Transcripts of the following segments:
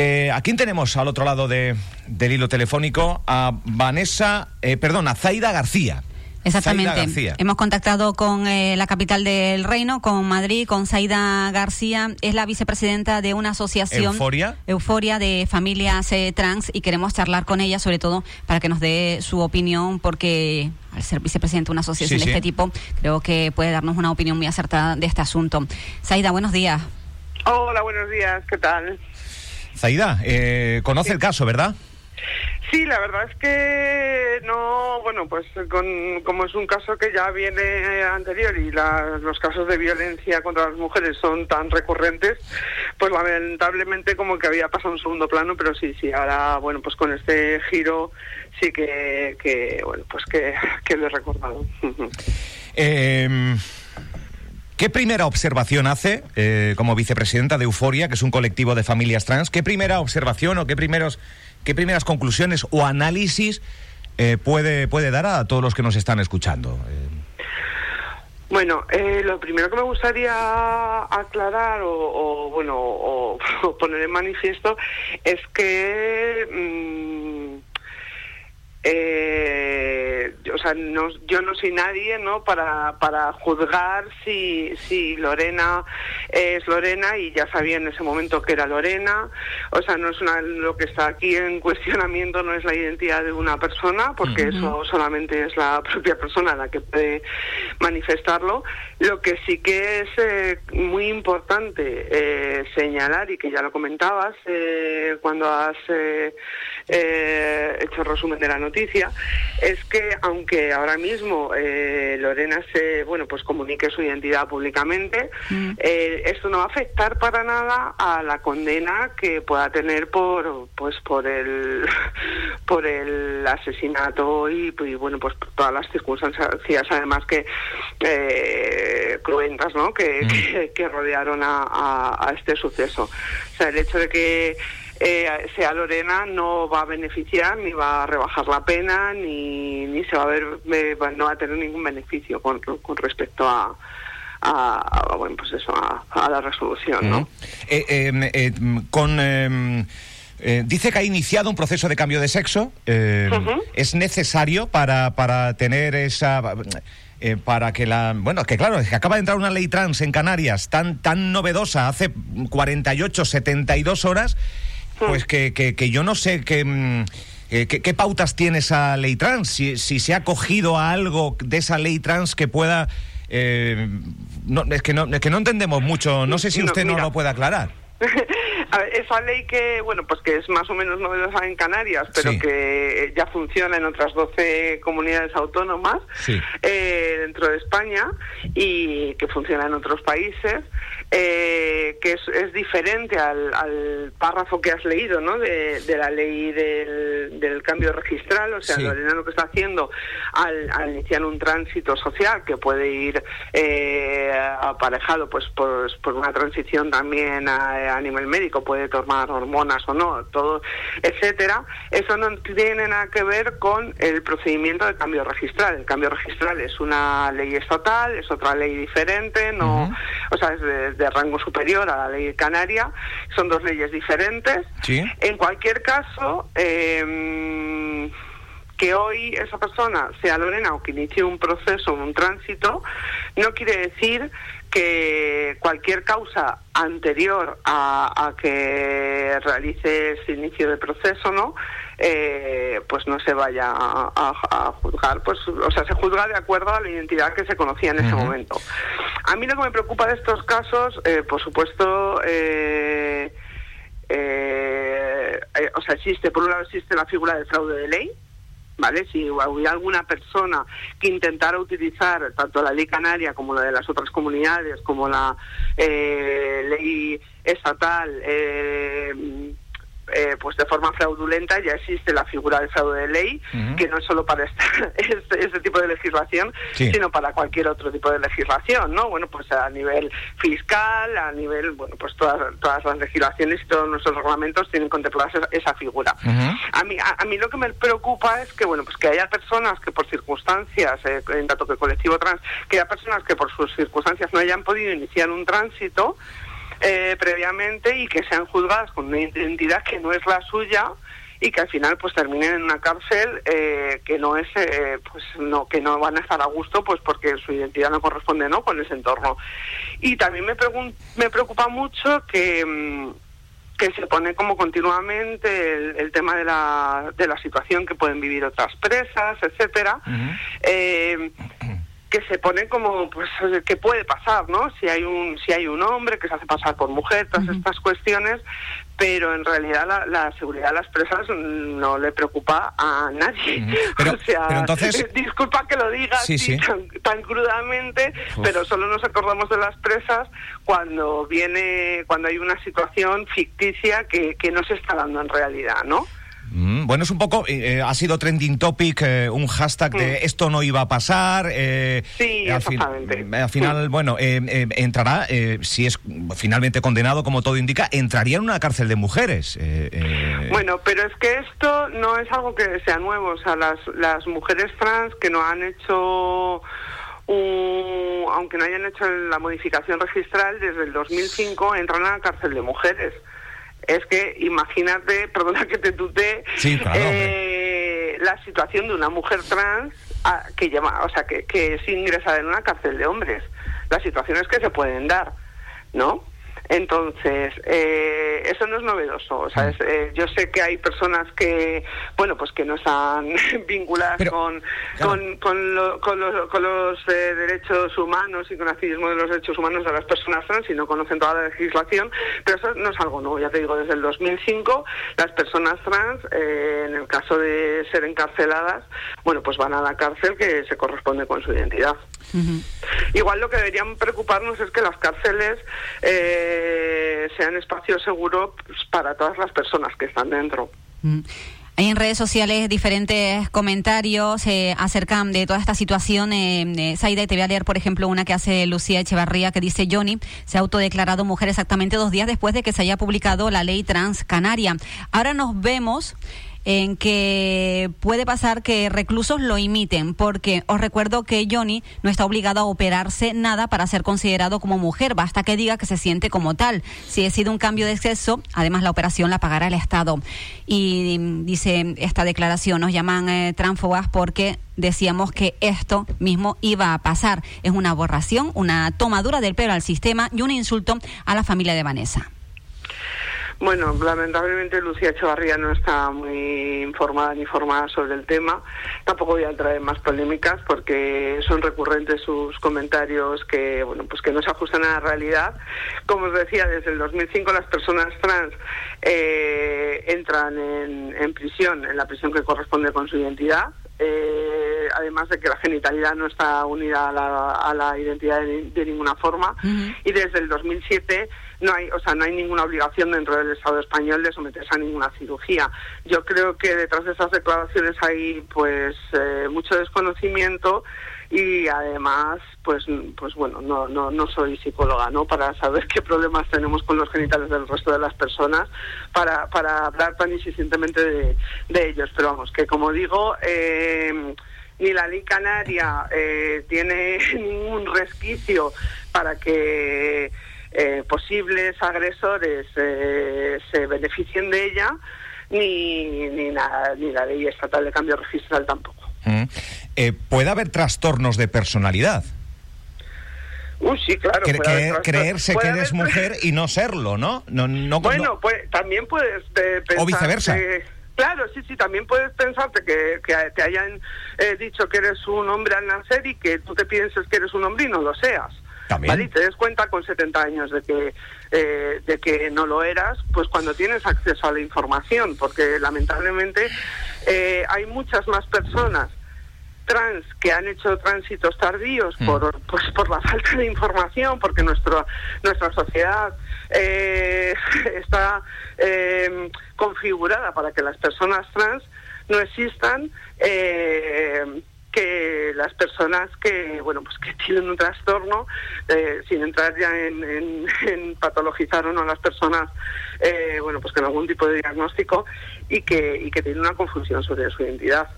Eh, ¿A quién tenemos al otro lado de, del hilo telefónico? A Vanessa, eh, perdón, a Zaida García. Exactamente. Hemos contactado con eh, la capital del reino, con Madrid, con Zaida García. Es la vicepresidenta de una asociación. Euforia. Euforia de familias eh, trans y queremos charlar con ella, sobre todo para que nos dé su opinión, porque al ser vicepresidenta de una asociación de este tipo, creo que puede darnos una opinión muy acertada de este asunto. Zaida, buenos días. Hola, buenos días. ¿Qué tal? Zaida, eh, conoce el caso, ¿verdad? Sí, la verdad es que no, bueno, pues con, como es un caso que ya viene anterior y los casos de violencia contra las mujeres son tan recurrentes, pues lamentablemente como que había pasado un segundo plano, pero sí, sí, ahora, bueno, pues con este giro sí que, que bueno, pues que, que lo he recordado. eh... ¿Qué primera observación hace eh, como vicepresidenta de Euforia, que es un colectivo de familias trans? ¿Qué primera observación o qué primeros ¿Qué primeras conclusiones o análisis eh, puede, puede dar a todos los que nos están escuchando? Bueno, eh, lo primero que me gustaría aclarar o, bueno o, poner en manifiesto es que mm, o sea, no, yo no soy nadie, ¿no? Para, para juzgar si, si Lorena es Lorena y ya sabía en ese momento que era Lorena. O sea, no es una, lo que está aquí en cuestionamiento no es la identidad de una persona, porque eso solamente es la propia persona la que puede manifestarlo. Lo que sí que es eh, muy importante eh, señalar y que ya lo comentabas eh, cuando has hecho el resumen de la noticia es que aunque ahora mismo Lorena se bueno pues comunique su identidad públicamente mm. esto no va a afectar para nada a la condena que pueda tener por pues por el por el asesinato y, y bueno pues todas las circunstancias además que cruentas ¿no? que, mm. que, rodearon a, este suceso. O sea, el hecho de que eh, sea Lorena no va a beneficiar ni va a rebajar la pena ni, ni se va a ver no va a tener ningún beneficio con, con respecto a, a, bueno pues eso a, la resolución no eh, em, eh, con dice que ha iniciado un proceso de cambio de sexo. ¿Es necesario para, para tener esa eh, para que la... Bueno, que claro, que acaba de entrar una ley trans en Canarias tan, tan novedosa hace 48, 72 horas, pues que, que, yo no sé mm, eh, qué... ¿Qué, pautas tiene esa ley trans? Si, si, se ha cogido a algo de esa ley trans que pueda... Eh, no, es, que no, es que no entendemos mucho. No sé si usted no lo puede aclarar. esa ley que, bueno, pues que es más o menos novedosa en Canarias, pero que ya funciona en otras 12 comunidades autónomas eh, dentro de España y que funciona en otros países, eh, que es, diferente al, párrafo que has leído, ¿no? De, la ley del, cambio registral, o sea, Lorena lo que está haciendo al, iniciar un tránsito social que puede ir eh, aparejado, pues, por, por una transición también a, a nivel médico, puede tomar hormonas o no, todo, etcétera. Eso no tiene nada que ver con el procedimiento de cambio registral. El cambio registral es una ley estatal, es otra ley diferente, no, o sea, es de, rango superior a la ley canaria. Son dos leyes diferentes. En cualquier caso. Eh, que hoy esa persona sea Lorena o que inicie un proceso, un tránsito, no quiere decir que cualquier causa anterior a, que realice ese inicio de proceso, ¿no? Eh, pues no se vaya a, juzgar, pues, o sea, se juzga de acuerdo a la identidad que se conocía en ese momento. A mí lo que me preocupa de estos casos, eh, por supuesto, eh, o sea, existe, por un lado existe la figura del fraude de ley, ¿vale? Si hubiera alguna persona que intentara utilizar tanto la ley canaria como la de las otras comunidades, como la eh, ley estatal, eh, eh, pues de forma fraudulenta ya existe la figura del fraude de ley, que no es solo para este, este, tipo de legislación, sino para cualquier otro tipo de legislación, ¿no? Bueno, pues a nivel fiscal, a nivel, bueno, pues todas, todas las legislaciones y todos nuestros reglamentos tienen contempladas esa, figura. a, mí, a, mí lo que me preocupa es que, bueno, pues que haya personas que por circunstancias, eh, en tanto que colectivo trans, que haya personas que por sus circunstancias no hayan podido iniciar un tránsito, eh, previamente y que sean juzgadas con una identidad que no es la suya y que al final pues terminen en una cárcel eh, que no es eh, pues no que no van a estar a gusto pues porque su identidad no corresponde no con ese entorno. Y también me me preocupa mucho que mm, que se pone como continuamente el, tema de la, de la situación que pueden vivir otras presas, etcétera que se pone como pues qué puede pasar no si hay un si hay un hombre que se hace pasar por mujer todas estas cuestiones pero en realidad la, seguridad de las presas no le preocupa a nadie. Pero, o sea entonces disculpa que lo diga Tan, crudamente pero solo nos acordamos de las presas cuando viene cuando hay una situación ficticia que, que no se está dando en realidad no Mm, bueno, es un poco, eh, eh, ha sido trending topic, eh, un hashtag de mm. esto no iba a pasar. sí, al, al final, bueno, entrará, si es finalmente condenado, como todo indica, entraría en una cárcel de mujeres. Bueno, pero es que esto no es algo que sea nuevo. O sea, las, las mujeres trans que no han hecho... aunque no hayan hecho la modificación registral, desde el 2005 entran a la cárcel de mujeres es que imagínate, perdona que te tutee, eh, la situación de una mujer trans ah, que llama, o sea, que, que es ingresada en una cárcel de hombres, las situaciones que se pueden dar, ¿no? Entonces, eh, eso no es novedoso. O sea, mm. eh, yo sé que hay personas que, bueno, pues que no están vinculadas con, con, con, los eh, derechos humanos y con el activismo de los derechos humanos de las personas trans y no conocen toda la legislación, pero eso no es algo nuevo. Ya te digo, desde el 2005 las personas trans, en el caso de ser encarceladas, bueno, pues van a la cárcel que se corresponde con su identidad. Igual lo que deberían preocuparnos es que las cárceles eh, sean espacios seguros para todas las personas que están dentro. Hay en redes sociales diferentes comentarios eh, acerca de toda esta situación. Eh, Saida, te voy a leer, por ejemplo, una que hace Lucía Echevarría que dice, Johnny se ha autodeclarado mujer exactamente dos días después de que se haya publicado la ley trans canaria. Ahora nos vemos en que puede pasar que reclusos lo imiten, porque os recuerdo que Johnny no está obligado a operarse nada para ser considerado como mujer, basta que diga que se siente como tal. Si sido un cambio de sexo, además la operación la pagará el Estado. Y dice esta declaración, nos llaman eh, transfogas porque decíamos que esto mismo iba a pasar. Es una aberración, una tomadura del pelo al sistema y un insulto a la familia de Vanessa. Bueno, lamentablemente Lucía Echevarría no está muy informada ni informada sobre el tema. Tampoco voy a entrar en más polémicas porque son recurrentes sus comentarios que, bueno, pues que no se ajustan a la realidad. Como os decía, desde el 2005 las personas trans eh, entran en, en prisión, en la prisión que corresponde con su identidad. Eh, además de que la genitalidad no está unida a la, identidad de, ninguna forma y desde el 2007 no hay o sea no hay ninguna obligación dentro del Estado español de someterse a ninguna cirugía. Yo creo que detrás de esas declaraciones hay pues eh, mucho desconocimiento y además pues pues bueno no no no soy psicóloga no para saber qué problemas tenemos con los genitales del resto de las personas para para hablar tan insistentemente de, ellos. Pero vamos que como digo eh, ni la ley canaria eh, tiene ningún resquicio para que eh, posibles agresores se beneficien de ella ni ni, ni la ley estatal de cambio registral tampoco eh, ¿Puede haber trastornos de personalidad? sí, claro. creerse que eres mujer y no serlo, ¿no? no, no bueno, Pues, también puedes pensar O viceversa. claro, sí, sí, también puedes pensarte que, te hayan eh, dicho que eres un hombre al nacer y que tú te pienses que eres un hombre y no lo seas. ¿Vale? Y te des cuenta con 70 años de que, eh, de que no lo eras, pues cuando tienes acceso a la información, porque lamentablemente eh, hay muchas más personas trans que han hecho tránsitos tardíos mm. por, pues, por la falta de información, porque nuestro, nuestra sociedad eh, está configurada para que las personas trans no existan que las personas que bueno pues que tienen un trastorno eh, sin entrar ya en, patologizar o no a las personas eh, bueno pues con algún tipo de diagnóstico y que y que tienen una confusión sobre su identidad.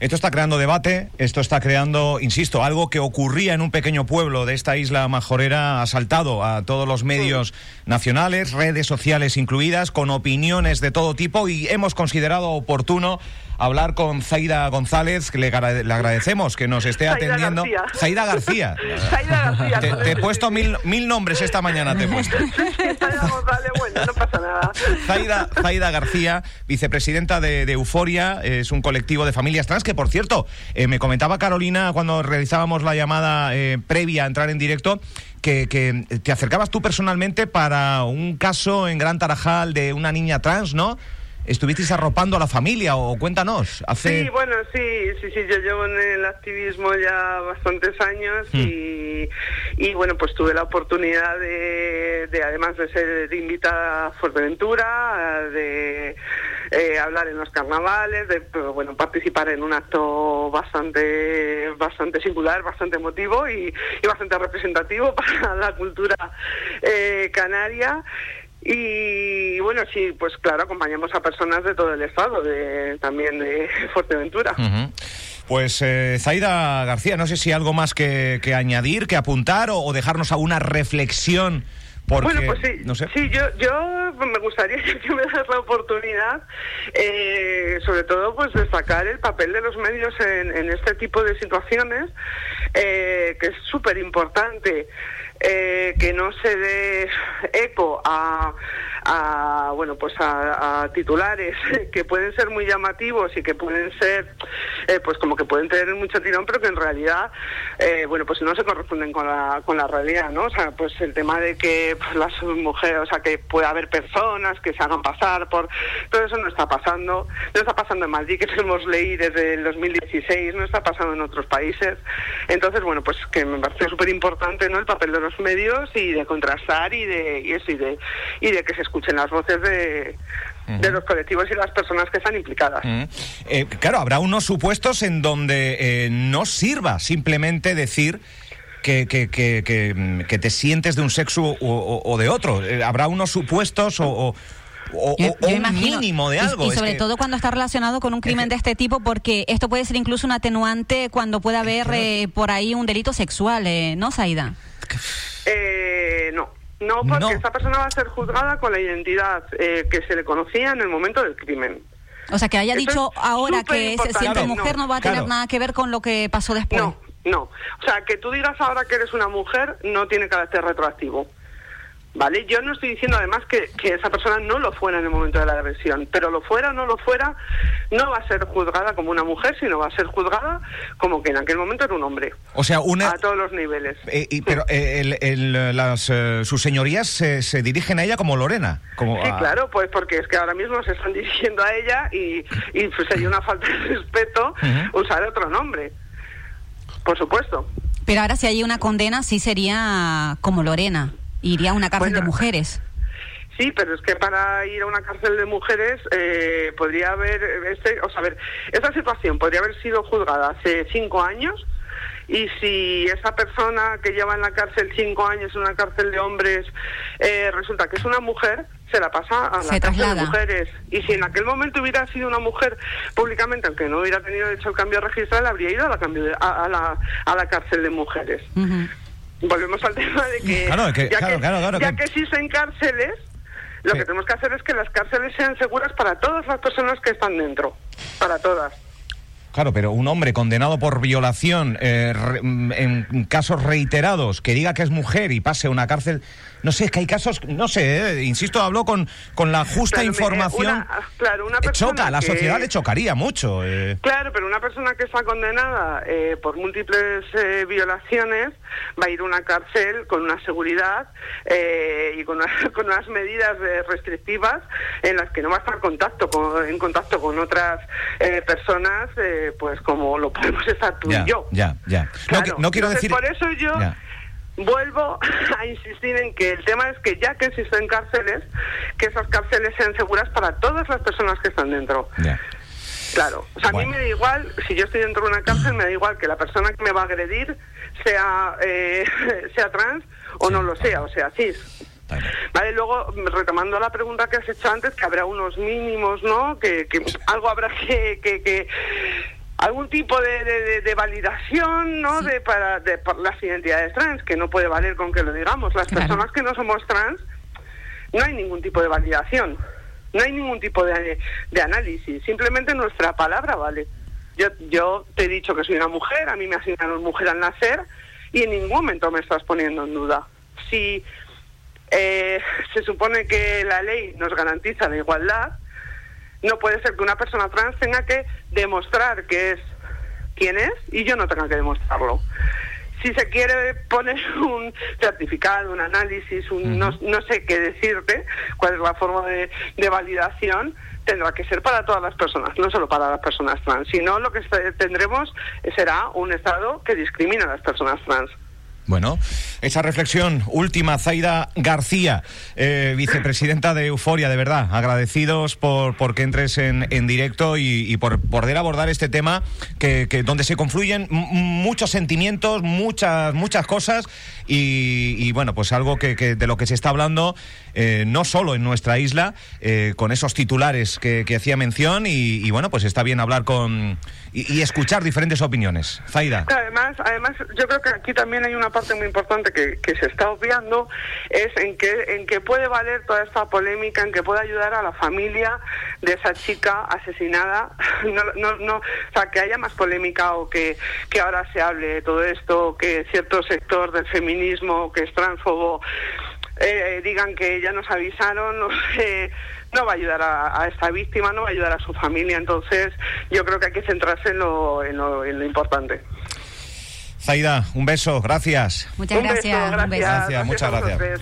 Esto está creando debate, esto está creando, insisto, algo que ocurría en un pequeño pueblo de esta isla majorera, ha saltado a todos los medios nacionales, redes sociales incluidas, con opiniones de todo tipo y hemos considerado oportuno hablar con Zaida González, que le, agradecemos que nos esté atendiendo. Zaida García. Zaida García. Te, he puesto mil, mil nombres esta mañana, te he puesto. Zaida González, bueno, no pasa nada. Zaida, García, vicepresidenta de, Euforia, es un colectivo de familias trans que, por cierto, eh, me comentaba Carolina cuando realizábamos la llamada eh, previa a entrar en directo, que, que, te acercabas tú personalmente para un caso en Gran Tarajal de una niña trans, ¿no? Estuvisteis arropando a la familia o cuéntanos. Hace... Sí, bueno, sí, sí, sí, yo llevo en el activismo ya bastantes años hmm. y, y, bueno, pues tuve la oportunidad de, de además de ser invitada a Fuerteventura, de eh, hablar en los carnavales, de bueno, participar en un acto bastante, bastante singular, bastante emotivo y, y bastante representativo para la cultura eh, canaria. Y bueno, sí, pues claro, acompañamos a personas de todo el estado, de, también de Fuerteventura. Pues eh, Zaida García, no sé si algo más que, añadir, que apuntar o, dejarnos a una reflexión. Porque, bueno, pues sí, no sé. sí yo, yo me gustaría que me das la oportunidad, eh, sobre todo, pues destacar el papel de los medios en, este tipo de situaciones, eh, que es súper importante. Eh, que no se dé eco a, a bueno pues a, titulares que pueden ser muy llamativos y que pueden ser eh, pues como que pueden tener mucho tirón pero que en realidad eh, bueno pues no se corresponden con la con la realidad no o sea pues el tema de que pues, las mujeres o sea que pueda haber personas que se hagan pasar por todo eso no está pasando no está pasando en Madrid que hemos leído desde el 2016 no está pasando en otros países. Entonces bueno pues que me parece súper importante no el papel de los medios y de contrastar y de y eso y de y de que se escuchen las voces de, de los colectivos y las personas que están implicadas. Eh, claro, habrá unos supuestos en donde eh, no sirva simplemente decir que, que, que, que, te sientes de un sexo o, de otro. Eh, habrá unos supuestos o, o, un mínimo de algo. Y, sobre todo cuando está relacionado con un crimen de este tipo, porque esto puede ser incluso un atenuante cuando pueda haber por ahí un delito sexual, ¿no, Saida? Eh, no. No, porque esta persona va a ser juzgada con la identidad eh, que se le conocía en el momento del crimen. O sea, que haya dicho ahora que es, siendo mujer no, va a tener nada que ver con lo que pasó después. No, no. O sea, que tú digas ahora que eres una mujer no tiene carácter retroactivo. ¿Vale? Yo no estoy diciendo además que, esa persona no lo fuera en el momento de la agresión, pero lo fuera o no lo fuera, no va a ser juzgada como una mujer, sino va a ser juzgada como que en aquel momento era un hombre. O sea, una... A todos los niveles. Eh, y, pero eh, las, eh, sus señorías se, se, dirigen a ella como Lorena. Como sí, claro, pues porque es que ahora mismo se están dirigiendo a ella y, y pues sería una falta de respeto usar otro nombre. Por supuesto. Pero ahora si hay una condena, sí sería como Lorena. Iría a una cárcel de mujeres. Sí, pero es que para ir a una cárcel de mujeres eh, podría haber, este, o sea, a ver, esta situación podría haber sido juzgada hace cinco años y si esa persona que lleva en la cárcel cinco años en una cárcel de hombres eh, resulta que es una mujer, se la pasa a la cárcel de mujeres. Y si en aquel momento hubiera sido una mujer públicamente, aunque no hubiera tenido hecho el cambio registral, habría ido a la, cambio a, la, a la cárcel de mujeres volvemos al tema de que, ya, que, ya que existen cárceles, lo que tenemos que hacer es que las cárceles sean seguras para todas las personas que están dentro, para todas. Claro, pero un hombre condenado por violación eh, en casos reiterados que diga que es mujer y pase a una cárcel no sé, es que hay casos, no sé, eh, insisto, hablo con, con la justa información. claro, una persona Choca, la sociedad le chocaría mucho. Eh. Claro, pero una persona que está condenada eh, por múltiples violaciones va a ir a una cárcel con una seguridad y con, con unas medidas restrictivas en las que no va a estar contacto en contacto con otras personas, pues como lo podemos estar tú y yo. Ya, ya. no, quiero decir. Por eso yo vuelvo a insistir en que el tema es que ya que existen cárceles, que esas cárceles sean seguras para todas las personas que están dentro. Claro, o sea, a mí me da igual, si yo estoy dentro de una cárcel, me da igual que la persona que me va a agredir sea, eh, sea trans o no lo sea, o sea, cis. Vale. luego retomando la pregunta que has hecho antes, que habrá unos mínimos, ¿no? Que, que algo habrá que, que, algún tipo de, validación no de para de, las identidades trans que no puede valer con que lo digamos. Las personas que no somos trans no hay ningún tipo de validación. No hay ningún tipo de, de análisis. Simplemente nuestra palabra vale. Yo yo te he dicho que soy una mujer a mí me asignaron mujer al nacer y en ningún momento me estás poniendo en duda. Si eh, se supone que la ley nos garantiza la igualdad no puede ser que una persona trans tenga que demostrar que es quien es y yo no tenga que demostrarlo. Si se quiere poner un certificado, un análisis, un, no, sé qué decirte, cuál es la forma de, de validación, tendrá que ser para todas las personas, no solo para las personas trans. Si no, lo que tendremos será un Estado que discrimina a las personas trans. Bueno, esa reflexión última, Zaida García, eh, vicepresidenta de Euforia, de verdad, agradecidos por, por que entres en, en directo y, por poder abordar este tema que, donde se confluyen muchos sentimientos, muchas, muchas cosas y, bueno, pues algo que, de lo que se está hablando eh, no solo en nuestra isla, eh, con esos titulares que, hacía mención y, bueno, pues está bien hablar con y, escuchar diferentes opiniones. Zaida. Además, además, yo creo que aquí también hay una parte muy importante que, se está obviando, es en que, en que puede valer toda esta polémica, en que puede ayudar a la familia de esa chica asesinada, no, no, no, o sea, que haya más polémica o que, que ahora se hable de todo esto, que cierto sector del feminismo que es transfobo eh, digan que ya nos avisaron, no no va a ayudar a, esta víctima, no va a ayudar a su familia. Entonces, yo creo que hay que centrarse en lo, en lo, en lo importante. Zaida, un beso, gracias. Muchas gracias. gracias. muchas gracias.